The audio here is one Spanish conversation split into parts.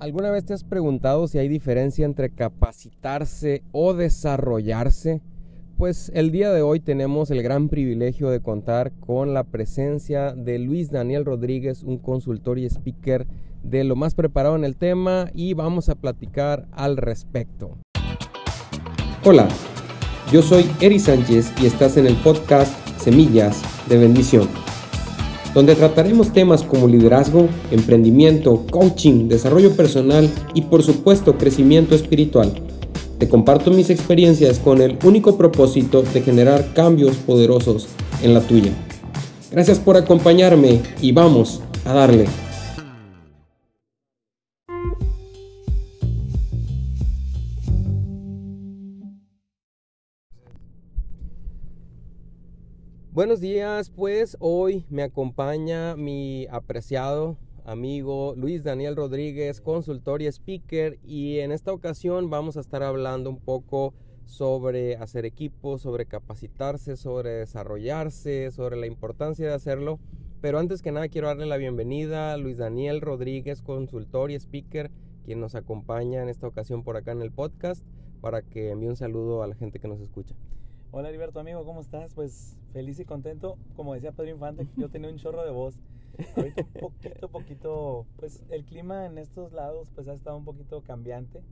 ¿Alguna vez te has preguntado si hay diferencia entre capacitarse o desarrollarse? Pues el día de hoy tenemos el gran privilegio de contar con la presencia de Luis Daniel Rodríguez, un consultor y speaker de lo más preparado en el tema y vamos a platicar al respecto. Hola, yo soy Eri Sánchez y estás en el podcast Semillas de Bendición donde trataremos temas como liderazgo, emprendimiento, coaching, desarrollo personal y por supuesto crecimiento espiritual. Te comparto mis experiencias con el único propósito de generar cambios poderosos en la tuya. Gracias por acompañarme y vamos a darle. Buenos días, pues hoy me acompaña mi apreciado amigo Luis Daniel Rodríguez, consultor y speaker, y en esta ocasión vamos a estar hablando un poco sobre hacer equipo, sobre capacitarse, sobre desarrollarse, sobre la importancia de hacerlo. Pero antes que nada quiero darle la bienvenida a Luis Daniel Rodríguez, consultor y speaker, quien nos acompaña en esta ocasión por acá en el podcast, para que envíe un saludo a la gente que nos escucha. Hola Heriberto, amigo, ¿cómo estás? Pues feliz y contento. Como decía Pedro Infante, yo tenía un chorro de voz. Ahorita un poquito, poquito, pues el clima en estos lados pues ha estado un poquito cambiante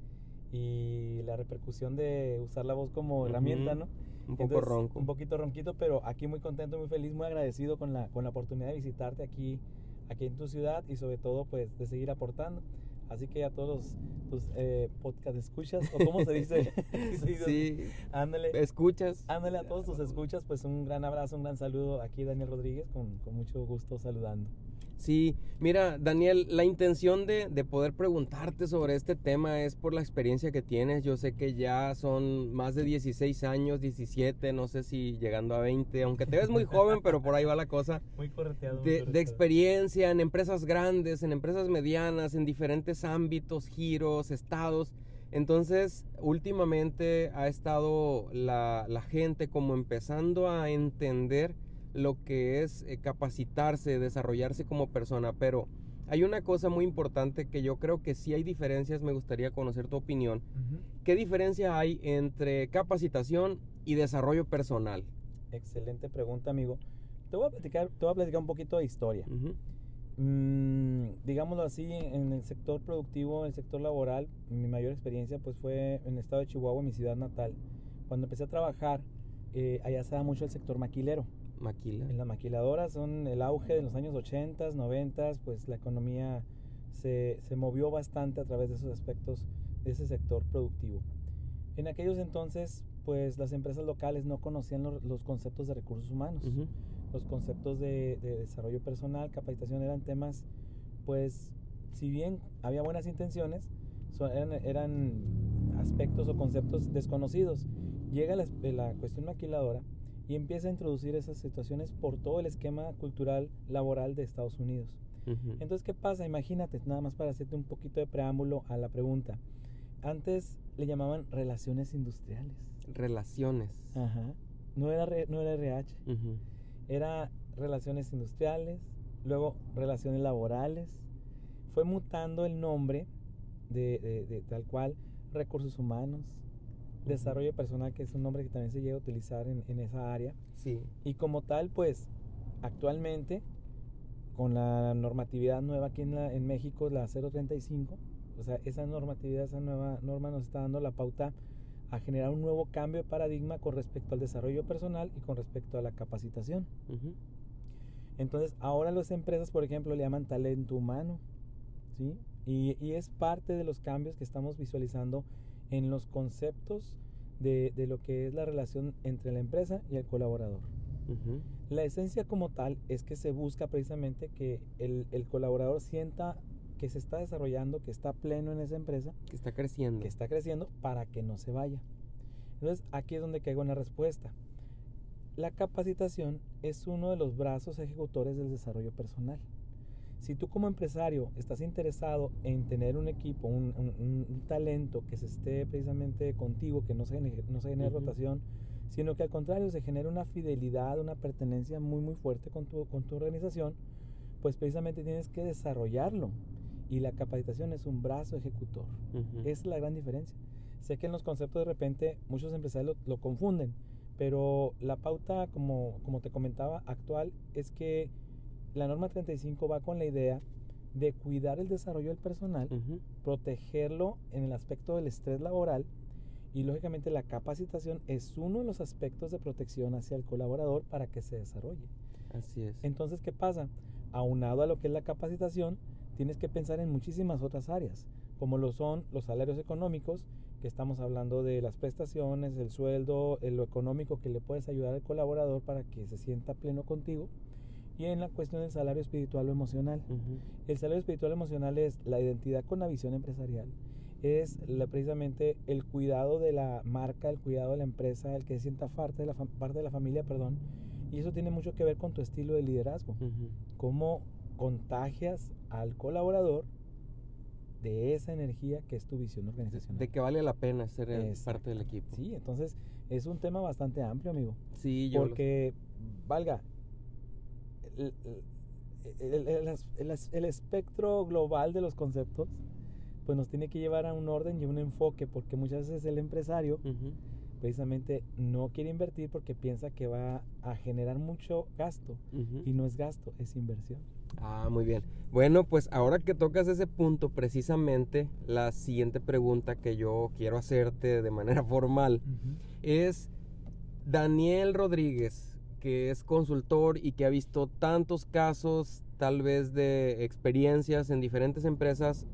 y la repercusión de usar la voz como herramienta, ¿no? Un poco ronco. Un poquito ronquito, pero aquí muy contento, muy feliz, muy agradecido con la, con la oportunidad de visitarte aquí, aquí en tu ciudad y sobre todo pues de seguir aportando. Así que a todos tus eh, podcast escuchas, o cómo se dice, sí, ándale, escuchas. Ándale a todos tus escuchas, pues un gran abrazo, un gran saludo aquí Daniel Rodríguez, con, con mucho gusto saludando. Sí, mira, Daniel, la intención de, de, poder preguntarte sobre este tema es por la experiencia que tienes. Yo sé que ya son más de 16 años, 17, no sé si llegando a 20, aunque te ves muy joven, pero por ahí va la cosa. Muy correteado. de, de, experiencia en empresas grandes, en empresas medianas, en diferentes ámbitos, giros, estados. Entonces, últimamente ha estado la, la gente como empezando a entender lo que es eh, capacitarse, desarrollarse como persona, pero hay una cosa muy importante que yo creo que sí hay diferencias, me gustaría conocer tu opinión. ¿Qué diferencia hay entre capacitación y desarrollo personal? Excelente pregunta, amigo. Te voy a platicar, te voy a platicar un poquito de historia. Mm, digámoslo así, en el sector productivo, en el sector laboral, mi mayor experiencia pues fue en el estado de Chihuahua, mi ciudad natal. Cuando empecé a trabajar, eh, allá se da mucho el sector maquilero. Maquila. En las maquiladoras son el auge de los años 80, 90, pues la economía se, se, movió bastante a través de esos aspectos de ese sector productivo. En aquellos entonces, pues las empresas locales no conocían los, los conceptos de recursos humanos. Uh -huh. Los conceptos de, de, desarrollo personal, capacitación eran temas, pues, si bien había buenas intenciones, son, eran, eran, aspectos o conceptos desconocidos. Llega la, la cuestión maquiladora y empieza a introducir esas situaciones por todo el esquema cultural laboral de Estados Unidos. Uh -huh. Entonces, ¿qué pasa? Imagínate, nada más para hacerte un poquito de preámbulo a la pregunta. Antes le llamaban relaciones industriales. Relaciones. Ajá. No era, no era RH. Uh -huh. Era relaciones industriales, luego relaciones laborales. Fue mutando el nombre de, de, de tal cual recursos humanos, desarrollo personal, que es un nombre que también se llega a utilizar en, en, esa área. Sí. Y como tal, pues actualmente, con la normatividad nueva aquí en, la, en México, la 035, o sea, esa normatividad, esa nueva norma nos está dando la pauta a generar un nuevo cambio de paradigma con respecto al desarrollo personal y con respecto a la capacitación. Uh -huh. Entonces, ahora las empresas, por ejemplo, le llaman talento humano, ¿sí? Y, y es parte de los cambios que estamos visualizando en los conceptos de, de, lo que es la relación entre la empresa y el colaborador. Uh -huh. La esencia como tal es que se busca precisamente que el, el, colaborador sienta que se está desarrollando, que está pleno en esa empresa. Que está creciendo. Que está creciendo para que no se vaya. Entonces aquí es donde caigo en la respuesta. La capacitación es uno de los brazos ejecutores del desarrollo personal. Si tú como empresario estás interesado en tener un equipo, un, un, un talento que se esté precisamente contigo, que no se, no se genere uh -huh. rotación, sino que al contrario se genere una fidelidad, una pertenencia muy muy fuerte con tu, con tu organización, pues precisamente tienes que desarrollarlo. y la capacitación es un brazo ejecutor. Esa es la gran diferencia. Sé que en los conceptos de repente muchos empresarios lo, lo confunden, pero la pauta, como, como te comentaba, actual es que la norma 35 va con la idea de cuidar el desarrollo del personal, protegerlo en el aspecto del estrés laboral y lógicamente la capacitación es uno de los aspectos de protección hacia el colaborador para que se desarrolle. Así es. Entonces, ¿qué pasa? Aunado a lo que es la capacitación, tienes que pensar en muchísimas otras áreas, como lo son los salarios económicos, que estamos hablando de las prestaciones, el sueldo, en lo económico que le puedes ayudar al colaborador para que se sienta pleno contigo, y en la cuestión del salario espiritual o emocional. Ujú. El salario espiritual emocional es la identidad con la visión empresarial. Es la- precisamente el cuidado de la marca, el cuidado de la empresa, el que se sienta parte de la, parte de la familia, perdón. Y eso tiene mucho que ver con tu estilo de liderazgo. Ujú. Cómo contagias al colaborador de esa energía que es tu visión organizacional. De que vale la pena ser parte del equipo. Sí, entonces es un tema bastante amplio, amigo. Sí, yo Porque, valga, el, el- el- espectro global de los conceptos, pues nos tiene que llevar a un orden y un enfoque, porque muchas veces el empresario precisamente no quiere invertir porque piensa que va a generar mucho gasto. Y no es gasto, es inversión. Ah, muy bien. Bueno, pues ahora que tocas ese punto, precisamente la siguiente pregunta que yo quiero hacerte de manera formal es Daniel Rodríguez, que es consultor y que ha visto tantos casos, tal vez de experiencias en diferentes empresas.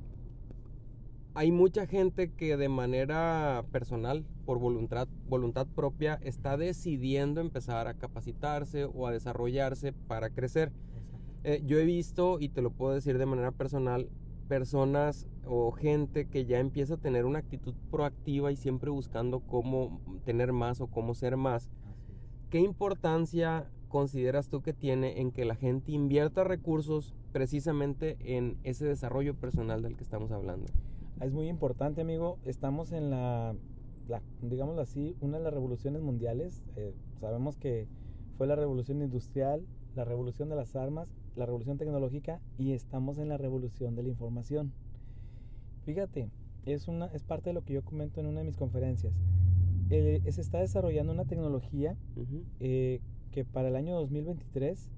Hay mucha gente que de manera personal, por voluntad, voluntad propia, está decidiendo empezar a capacitarse o a desarrollarse para crecer. Eh, yo he visto, y te lo puedo decir de manera personal, personas o gente que ya empieza a tener una actitud proactiva y siempre buscando cómo tener más o cómo ser más. ¿Qué importancia consideras tú que tiene en que la gente invierta recursos precisamente en ese desarrollo personal del que estamos hablando? Es muy importante, amigo. Estamos en la, la digámoslo así, una de las revoluciones mundiales. Eh, sabemos que fue la revolución industrial, la revolución de las armas, la revolución tecnológica y estamos en la revolución de la información. Fíjate, es, una, es parte de lo que yo comento en una de mis conferencias. Eh, se está desarrollando una tecnología eh, que para el año 2023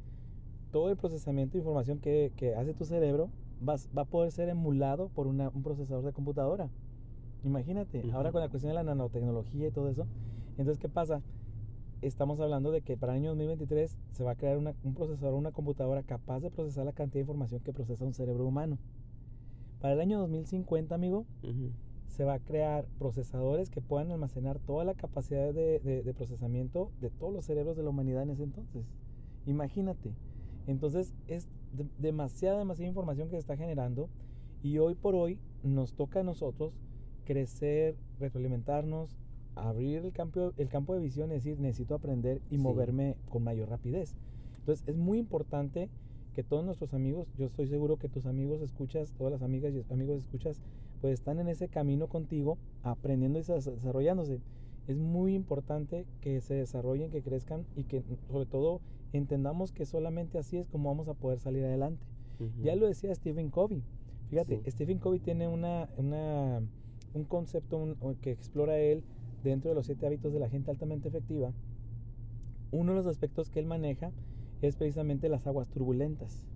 todo el procesamiento de información que, que hace tu cerebro va, va a poder ser emulado por una- un procesador de computadora. Imagínate, Ujú. ahora con la cuestión de la nanotecnología y todo eso. Entonces, ¿qué pasa? Estamos hablando de que para el año 2023 se va a crear una- un procesador, una computadora capaz de procesar la cantidad de información que procesa un cerebro humano. Para el año 2050, amigo. Se va a crear procesadores que puedan almacenar toda la capacidad de, de- de procesamiento de todos los cerebros de la humanidad en ese entonces. Imagínate. Entonces es de- demasiada, demasiada información que se está generando y hoy por hoy nos toca a nosotros crecer, retroalimentarnos, abrir el campo, el campo de visión y decir necesito aprender y Sí. moverme con mayor rapidez. Entonces es muy importante que todos nuestros amigos, yo estoy seguro que tus amigos escuchas, todas las amigas y amigos escuchas, pues están en ese camino contigo, aprendiendo y des- desarrollándose. Es muy importante que se desarrollen, que crezcan y que sobre todo entendamos que solamente así es como vamos a poder salir adelante. Ya lo decía Stephen Covey. Fíjate, Sí. Stephen Covey tiene una, una- un concepto un- que explora él dentro de los siete hábitos de la gente altamente efectiva. Uno de los aspectos que él maneja es precisamente las aguas turbulentas.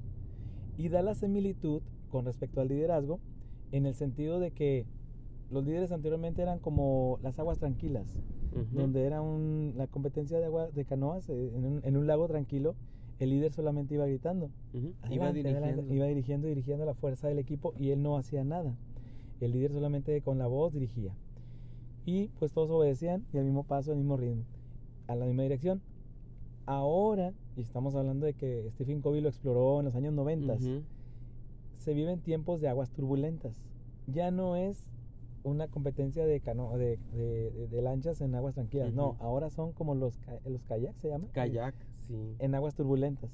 Y da la similitud con respecto al liderazgo en el sentido de que los líderes anteriormente eran como las aguas tranquilas, Ujú. donde era un- la competencia de agua de canoas eh, en un, en un lago tranquilo, el líder solamente iba gritando. Ujú. Iba Adelante, adelante. dirigiendo. Iba dirigiendo, dirigiendo la fuerza del equipo y él no hacía nada. El líder solamente con la voz dirigía. Y pues todos obedecían y al mismo paso, al mismo ritmo, a la misma dirección. Ahora, y estamos hablando de que Stephen Covey lo exploró en los años 90, Ujú. Se viven tiempos de aguas turbulentas. Ya no es una competencia de, cano de, de- lanchas en aguas tranquilas. No, ahora son como los, los kayaks, se llaman. Kayak, sí. en aguas turbulentas.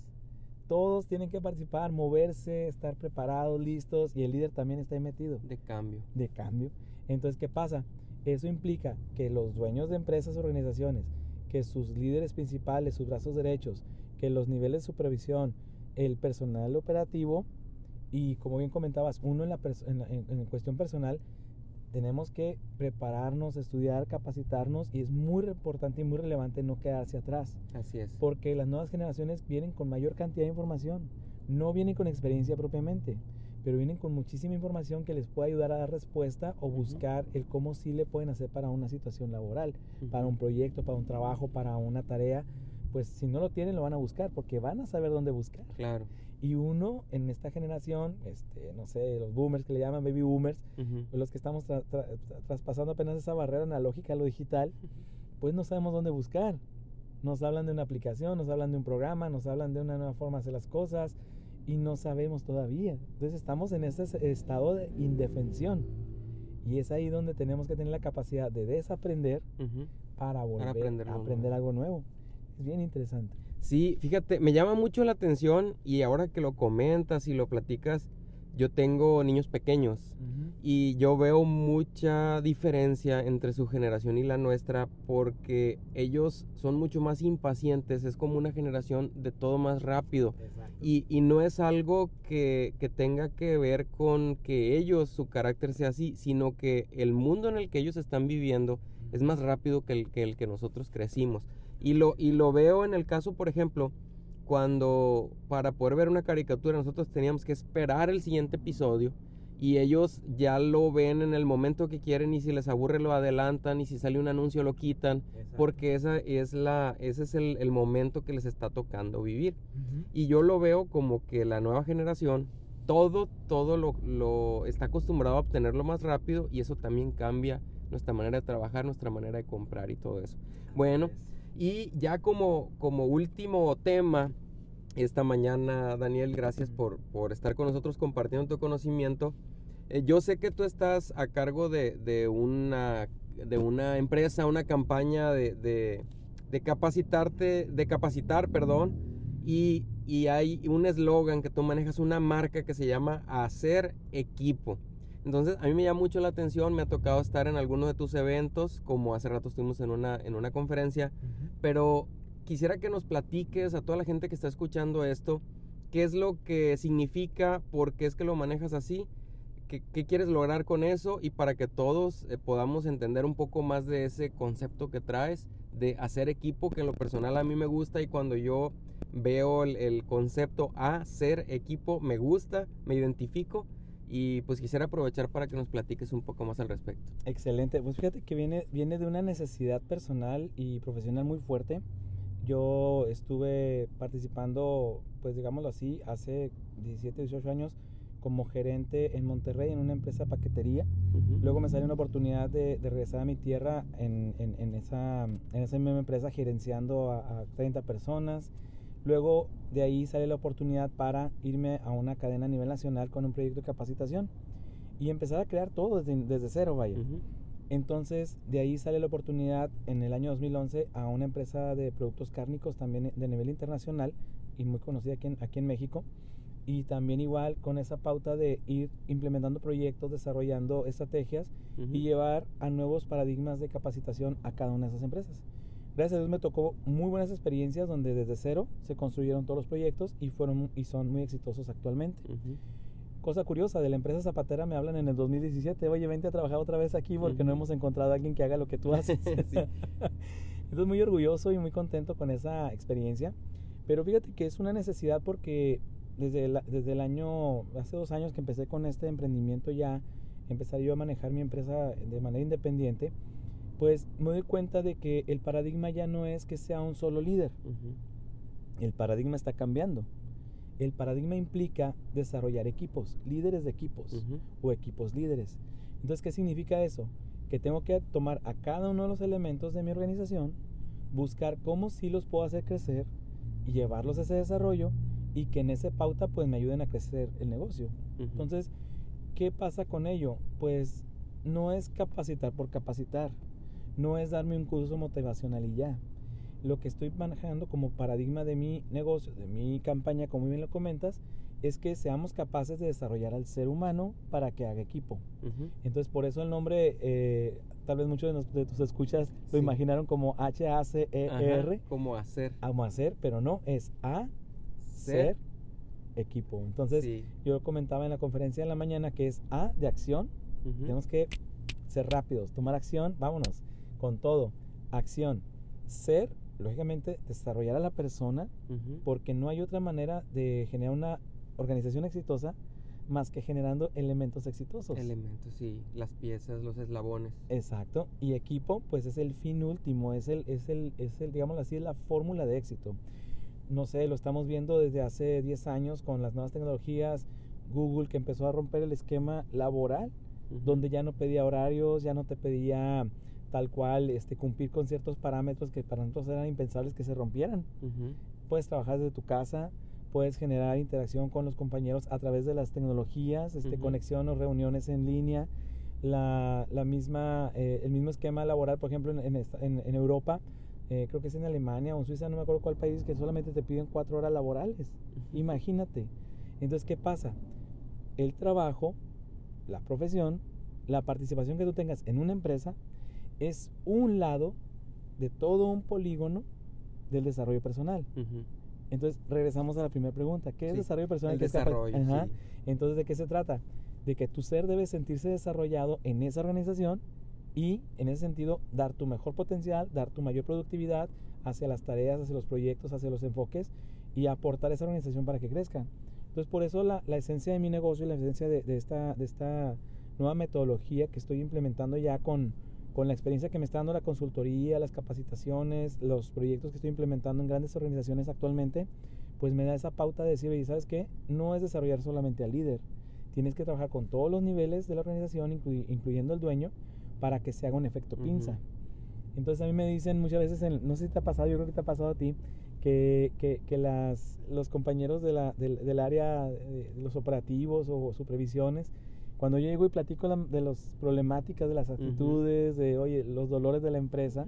Todos tienen que participar, moverse, estar preparados, listos y el líder también está ahí metido De cambio. de cambio. Entonces, ¿qué pasa? Eso implica que los dueños de empresas, organizaciones, que sus líderes principales, sus brazos derechos, que los niveles de supervisión, el personal operativo, Y como bien comentabas, uno en, la en, en, cuestión personal tenemos que prepararnos, estudiar, capacitarnos y es muy importante y muy relevante no quedarse atrás. Así es. Porque las nuevas generaciones vienen con mayor cantidad de información, no vienen con experiencia propiamente, pero vienen con muchísima información que les puede ayudar a dar respuesta o buscar el cómo sí le pueden hacer para una situación laboral, para un proyecto, para un trabajo, para una tarea. Pues si no lo tienen, lo van a buscar porque van a saber dónde buscar. Claro. Y uno en esta generación, este, no sé, los boomers que le llaman baby boomers, pues los que estamos traspasando apenas esa barrera analógica a lo digital, pues no sabemos dónde buscar. Nos hablan de una aplicación, nos hablan de un programa, nos hablan de una nueva forma de hacer las cosas y no sabemos todavía. Entonces estamos en ese estado de indefensión. Y es ahí donde tenemos que tener la capacidad de desaprender para volver a aprender algo nuevo. Es bien interesante. Sí, fíjate, me llama mucho la atención y ahora que lo comentas y lo platicas, yo tengo niños pequeños y yo veo mucha diferencia entre su generación y la nuestra porque ellos son mucho más impacientes, es como una generación de todo más rápido. Y, y, no es algo que, que, tenga que ver con que ellos, su carácter sea así, sino que el mundo en el que ellos están viviendo es más rápido que el que, el que nosotros crecimos. Y lo, y lo veo en el caso, por ejemplo, cuando para poder ver una caricatura nosotros teníamos que esperar el siguiente episodio y ellos ya lo ven en el momento que quieren y si les aburre lo adelantan y si sale un anuncio lo quitan porque esa es la, ese es el, momento que les está tocando vivir. Y yo lo veo como que la nueva generación todo, todo lo, lo está acostumbrado a obtenerlo más rápido y eso también cambia nuestra manera de trabajar, nuestra manera de comprar y todo eso. Bueno. Y ya como, como último tema, esta mañana, Daniel, gracias por, por estar con nosotros compartiendo tu conocimiento. Eh, yo sé que tú estás a cargo de, de, una, de una empresa, una campaña de, de, de capacitarte, de capacitar, perdón, y, y hay un eslogan que tú manejas, una marca que se llama Hacer Equipo. Entonces, a mí me llama mucho la atención, me ha tocado estar en alguno de tus eventos, como hace rato estuvimos en una, en una conferencia, pero quisiera que nos platiques a toda la gente que está escuchando esto, qué es lo que significa, por qué es que lo manejas así, qué, quieres lograr con eso y para que todos eh, podamos entender un poco más de ese concepto que traes de hacer equipo, que en lo personal a mí me gusta y cuando yo veo el, el concepto hacer equipo, me gusta, me identifico y pues quisiera aprovechar para que nos platiques un poco más al respecto. Excelente, pues fíjate que viene, viene de una necesidad personal y profesional muy fuerte. Yo estuve participando, pues digámoslo así, hace 17, 18 años como gerente en Monterrey en una empresa paquetería. Luego me salió una oportunidad de, regresar a mi tierra en, en, en, esa, en esa misma empresa gerenciando a, a 30 personas. Luego de ahí sale la oportunidad para irme a una cadena a nivel nacional con un proyecto de capacitación y empezar a crear todo desde, cero, vaya. Entonces, de ahí sale la oportunidad en el año 2011 a una empresa de productos cárnicos también de nivel internacional y muy conocida aquí en, aquí en México. Y también igual con esa pauta de ir implementando proyectos, desarrollando estrategias y llevar a nuevos paradigmas de capacitación a cada una de esas empresas gracias a Dios me tocó muy buenas experiencias donde desde cero se construyeron todos los proyectos y fueron y son muy exitosos actualmente. Cosa curiosa, de la empresa zapatera me hablan en el 2017, oye, vente a trabajar otra vez aquí porque no hemos encontrado a alguien que haga lo que tú haces. Entonces muy orgulloso y muy contento con esa experiencia. Pero fíjate que es una necesidad porque desde, desde el año, hace dos años que empecé con este emprendimiento ya, empecé yo a manejar mi empresa de manera independiente pues me doy cuenta de que el paradigma ya no es que sea un solo líder. El paradigma está cambiando. El paradigma implica desarrollar equipos, líderes de equipos o equipos líderes. Entonces, ¿qué significa eso? Que tengo que tomar a cada uno de los elementos de mi organización, buscar cómo sí los puedo hacer crecer y llevarlos a ese desarrollo y que en esa pauta pues me ayuden a crecer el negocio. Entonces, ¿qué pasa con ello? Pues no es capacitar por capacitar no es darme un curso motivacional y ya. Lo que estoy manejando como paradigma de mi negocio, de mi campaña, como bien lo comentas, es que seamos capaces de desarrollar al ser humano para que haga equipo. Entonces, por eso el nombre, eh, tal vez muchos de, tus escuchas lo imaginaron como H-A-C-E-R. Como hacer. Como hacer, pero no, es A, ser, equipo. Entonces, Sí. yo comentaba en la conferencia de la mañana que es A de acción, tenemos que ser rápidos, tomar acción, vámonos, con todo. Acción. Ser, lógicamente, desarrollar a la persona, porque no hay otra manera de generar una organización exitosa más que generando elementos exitosos. Elementos, sí. Las piezas, los eslabones. Exacto. Y equipo, pues es el fin último, es el, es el, es el, digamos así, es la fórmula de éxito. No sé, lo estamos viendo desde hace 10 años con las nuevas tecnologías, Google que empezó a romper el esquema laboral, donde ya no pedía horarios, ya no te pedía tal cual este, cumplir con ciertos parámetros que para nosotros eran impensables que se rompieran. Ujú. Puedes trabajar desde tu casa, puedes generar interacción con los compañeros a través de las tecnologías, este, Ujú. conexión o reuniones en línea, la, la misma, eh, el mismo esquema laboral, por ejemplo, en, en esta- en- en Europa, eh, creo que es en Alemania o en Suiza, no me acuerdo cuál país, que solamente te piden cuatro horas laborales. Imagínate. Entonces, ¿qué pasa? El trabajo, la profesión, la participación que tú tengas en una empresa es un lado de todo un polígono del desarrollo personal. Entonces, regresamos a la primera pregunta. ¿Qué es desarrollo personal? el ¿Qué es capa- desarrollo, Ajá. sí. Entonces, ¿de qué se trata? De que tu ser debe sentirse desarrollado en esa organización y, en ese sentido, dar tu mejor potencial, dar tu mayor productividad hacia las tareas, hacia los proyectos, hacia los enfoques y aportar a esa organización para que crezca. Entonces, por eso la, la esencia de mi negocio y la esencia de, de esta, de esta nueva metodología que estoy implementando ya con, con la experiencia que me está dando la consultoría, las capacitaciones, los proyectos que estoy implementando en grandes organizaciones actualmente, pues me da esa pauta de decir, oye, ¿sabes qué? No es desarrollar solamente al líder. Tienes que trabajar con todos los niveles de la organización, incluyendo el dueño, para que se haga un efecto pinza. Entonces a mí me dicen muchas veces, en- no sé si te ha pasado, yo creo que te ha pasado a ti, que, que, que las, los compañeros de la, del, del área de los operativos o supervisiones, cuando yo llego y platico la- de las problemáticas, de las actitudes, de, oye, los dolores de la empresa,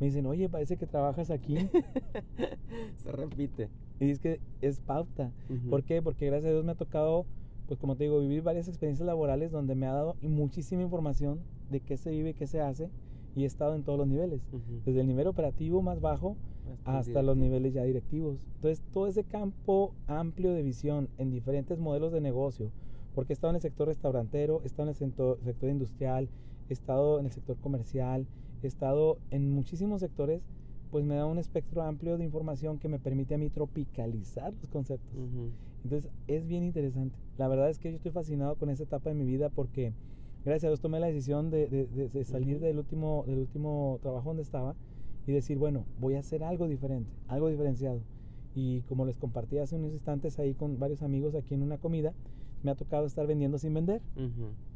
me dicen, oye, parece que trabajas aquí. Se repite. y es que es pauta. Ujú. ¿Por qué? Porque gracias a Dios me ha tocado, pues como te digo, vivir varias experiencias laborales donde me ha dado muchísima información de qué se vive qué se hace y he estado en todos los niveles, Ujú. desde el nivel operativo más bajo Hasta hasta los niveles ya directivos. Entonces, todo ese campo amplio de visión en diferentes modelos de negocio, porque he estado en el sector restaurantero, he estado en el sector, sector industrial, he estado en el sector comercial, he estado en muchísimos sectores, pues me da un espectro amplio de información que me permite a mí tropicalizar los conceptos. Ujú. Entonces es bien interesante. La verdad es que yo estoy fascinado con esta etapa de mi vida porque gracias a Dios tomé la decisión de, de- de- de salir Ujú. del, último, del último trabajo donde estaba y decir, bueno, voy a hacer algo diferente, algo diferenciado. Y como les compartí hace unos instantes ahí con varios amigos aquí en una comida, me ha tocado estar vendiendo sin vender.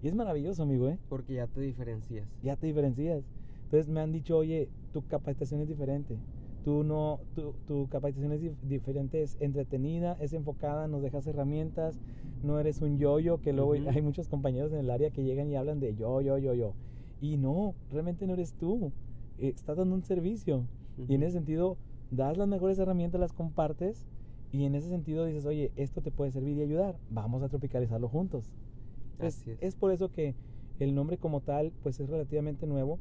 Y es maravilloso, amigo, ¿eh? Porque ya te diferencias. ya te diferencias. Entonces me han dicho, oye, tu capacitación es diferente. Tú no, tu, tu capacitación es dif- diferente, es entretenida, es enfocada, nos dejas herramientas, no eres un yo-yo, que luego Ujú. hay muchos compañeros en el área que llegan y hablan de yo, yo, yo, yo. Y no, realmente no eres tú. Estás dando un servicio. Y en ese sentido, das las mejores herramientas, las compartes. Y en ese sentido dices, oye, esto te puede servir y ayudar. Vamos a tropicalizarlo juntos. Entonces, Así es. es por eso que el nombre como tal, pues es relativamente nuevo.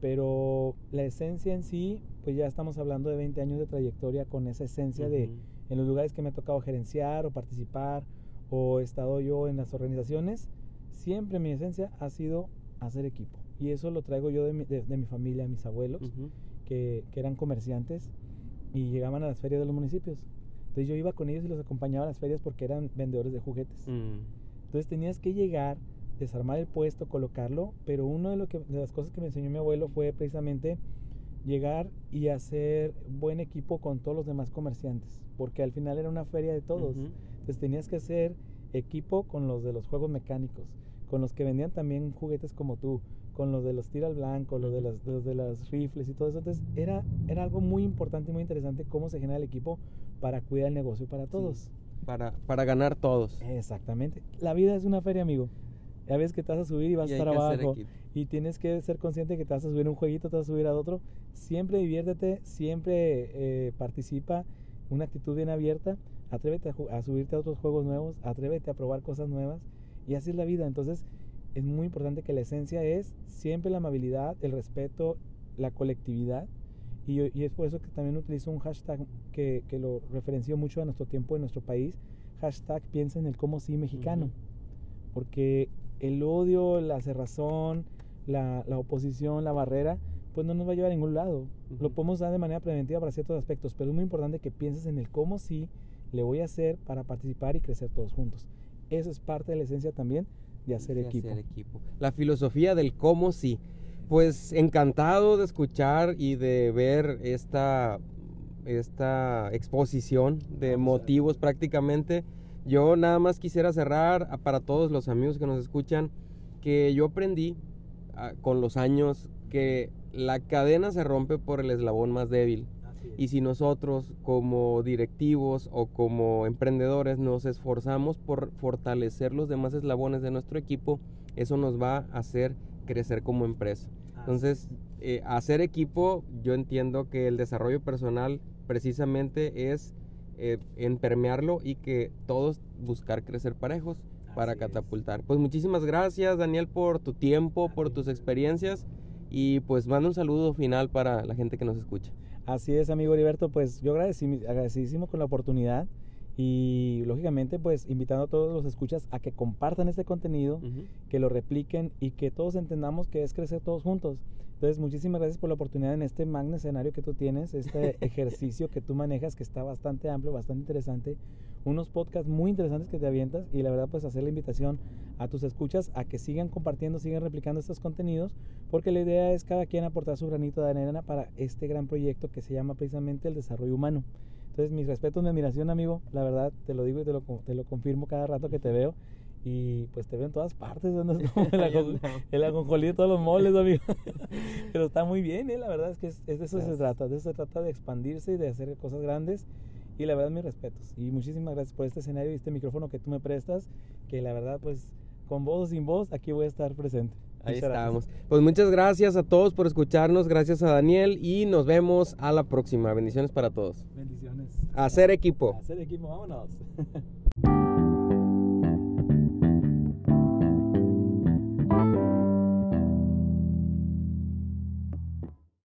Pero la esencia en sí, pues ya estamos hablando de 20 años de trayectoria con esa esencia de en los lugares que me ha tocado gerenciar o participar o he estado yo en las organizaciones, siempre mi esencia ha sido hacer equipo. Y eso lo traigo yo de mi, de- de mi familia, mis abuelos, que eran comerciantes y llegaban a las ferias de los municipios. Entonces yo iba con ellos y los acompañaba a las ferias porque eran vendedores de juguetes. Mm. Entonces tenías que llegar, desarmar el puesto, colocarlo, pero una de, lo que, de las cosas que me enseñó mi abuelo fue precisamente llegar y hacer buen equipo con todos los demás comerciantes, porque al final era una feria de todos. Entonces tenías que hacer equipo con los de los juegos mecánicos, con los que vendían también juguetes como tú, con los de los tiro al blanco, los de las, los de las rifles y todo eso. Entonces era, era algo muy importante y muy interesante cómo se genera el equipo para cuidar el negocio para todos. Para, para ganar todos. Exactamente. La vida es una feria, amigo. Ya ves que te vas a subir y vas Y a estar abajo. Y tienes que ser consciente que te vas a subir a un jueguito, te vas a subir a otro. Siempre diviértete, siempre eh, participa. Una actitud bien abierta. Atrévete a, a subirte a otros juegos nuevos. Atrévete a probar cosas nuevas. Y así es la vida. Entonces es muy importante que la esencia es siempre la amabilidad, el respeto, la colectividad. Y, es por eso que también utilizo un hashtag que, que lo referenció mucho a nuestro tiempo en nuestro país. hashtag piensa en el cómo sí mexicano. Porque el odio, la cerrazón, la, la, oposición, la barrera, pues no nos va a llevar a ningún lado. Lo podemos dar de manera preventiva para ciertos aspectos, pero es muy importante que pienses en el cómo sí le voy a hacer para participar y crecer todos juntos. Eso es parte de la esencia también de hacer, de equipo. hacer equipo. La filosofía del cómo sí. Pues encantado de escuchar y de ver esta, esta exposición de motivos prácticamente. Yo nada más quisiera cerrar para todos los amigos que nos escuchan que yo aprendí ah, con los años que la cadena se rompe por el eslabón más débil. Y si nosotros como directivos o como emprendedores nos esforzamos por fortalecer los demás eslabones de nuestro equipo, eso nos va a hacer crecer como empresa. Entonces, eh, hacer equipo, yo entiendo que el desarrollo personal precisamente es eh, en permearlo y que todos buscar crecer parejos para catapultar. Pues muchísimas gracias Daniel por tu tiempo, por tus experiencias y pues mando un saludo final para la gente que nos escucha. Así es, amigo Heriberto, pues yo agradecidísimo con la oportunidad y lógicamente pues invitando a todos los escuchas a que compartan este contenido, que lo repliquen y que todos entendamos que es crecer todos juntos. Entonces, muchísimas gracias por la oportunidad en este magno escenario que tú tienes, este ejercicio que tú manejas que está bastante amplio, bastante interesante, unos podcasts muy interesantes que te avientas y la verdad pues hacer la invitación a tus escuchas a que sigan compartiendo, sigan replicando estos contenidos, porque la idea es cada quien aportar su granito de arena para este gran proyecto que se llama precisamente el desarrollo humano. Entonces, mis respetos, mi admiración, amigo. La verdad, te lo digo y te lo, te lo confirmo cada rato que te veo. Y pues te veo en todas partes, el, aconjolí de todos los moles, amigo. Pero está muy bien, ¿eh? la verdad es que es, de eso se trata, de eso se trata de expandirse y de hacer cosas grandes. Y la verdad, mis respetos. Y muchísimas gracias por este escenario y este micrófono que tú me prestas, que la verdad, pues con voz o sin voz, aquí voy a estar presente. Ahí estamos. Pues muchas gracias a todos por escucharnos, gracias a Daniel y nos vemos a la próxima. Bendiciones para todos. Bendiciones. Hacer equipo. Hacer equipo, vámonos.